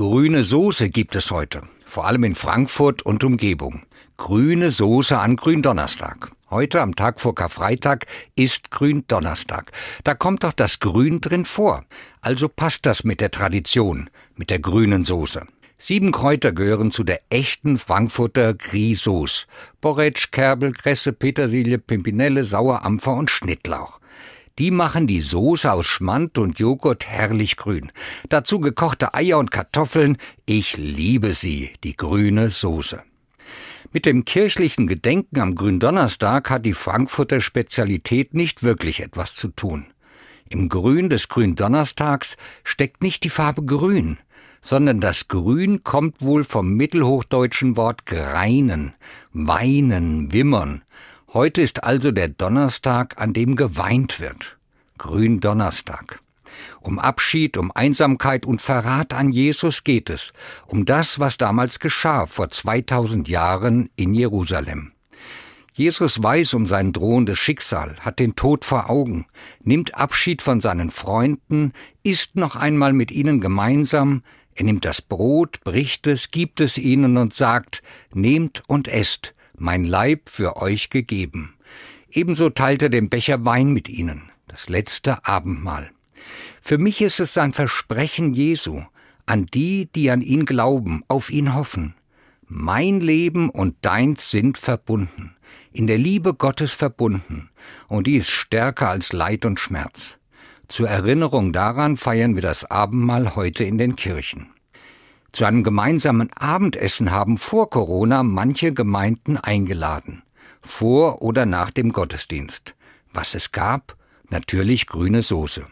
Grüne Soße gibt es heute, vor allem in Frankfurt und Umgebung. Grüne Soße an Gründonnerstag. Heute am Tag vor Karfreitag ist Gründonnerstag. Da kommt doch das Grün drin vor. Also passt das mit der Tradition, mit der grünen Soße. Sieben Kräuter gehören zu der echten Frankfurter Grisauce. Borretsch, Kerbel, Kresse, Petersilie, Pimpinelle, Sauerampfer und Schnittlauch. Die machen die Soße aus Schmand und Joghurt herrlich grün. Dazu gekochte Eier und Kartoffeln. Ich liebe sie, die grüne Soße. Mit dem kirchlichen Gedenken am Gründonnerstag hat die Frankfurter Spezialität nicht wirklich etwas zu tun. Im Grün des Gründonnerstags steckt nicht die Farbe Grün, sondern das Grün kommt wohl vom mittelhochdeutschen Wort greinen, weinen, wimmern Heute ist also der Donnerstag, an dem geweint wird. Gründonnerstag. Um Abschied, um Einsamkeit und Verrat an Jesus geht es, um das, was damals geschah vor 2000 Jahren in Jerusalem. Jesus weiß um sein drohendes Schicksal, hat den Tod vor Augen, nimmt Abschied von seinen Freunden, isst noch einmal mit ihnen gemeinsam, er nimmt das Brot, bricht es, gibt es ihnen und sagt, Nehmt und esst, mein Leib für euch gegeben. Ebenso teilt er den Becher Wein mit ihnen, das letzte Abendmahl. Für mich ist es ein Versprechen Jesu an die, die an ihn glauben, auf ihn hoffen. Mein Leben und deins sind verbunden, in der Liebe Gottes verbunden, und die ist stärker als Leid und Schmerz. Zur Erinnerung daran feiern wir das Abendmahl heute in den Kirchen. Zu einem gemeinsamen Abendessen haben vor Corona manche Gemeinden eingeladen. Vor oder nach dem Gottesdienst. Was es gab? Natürlich grüne Soße.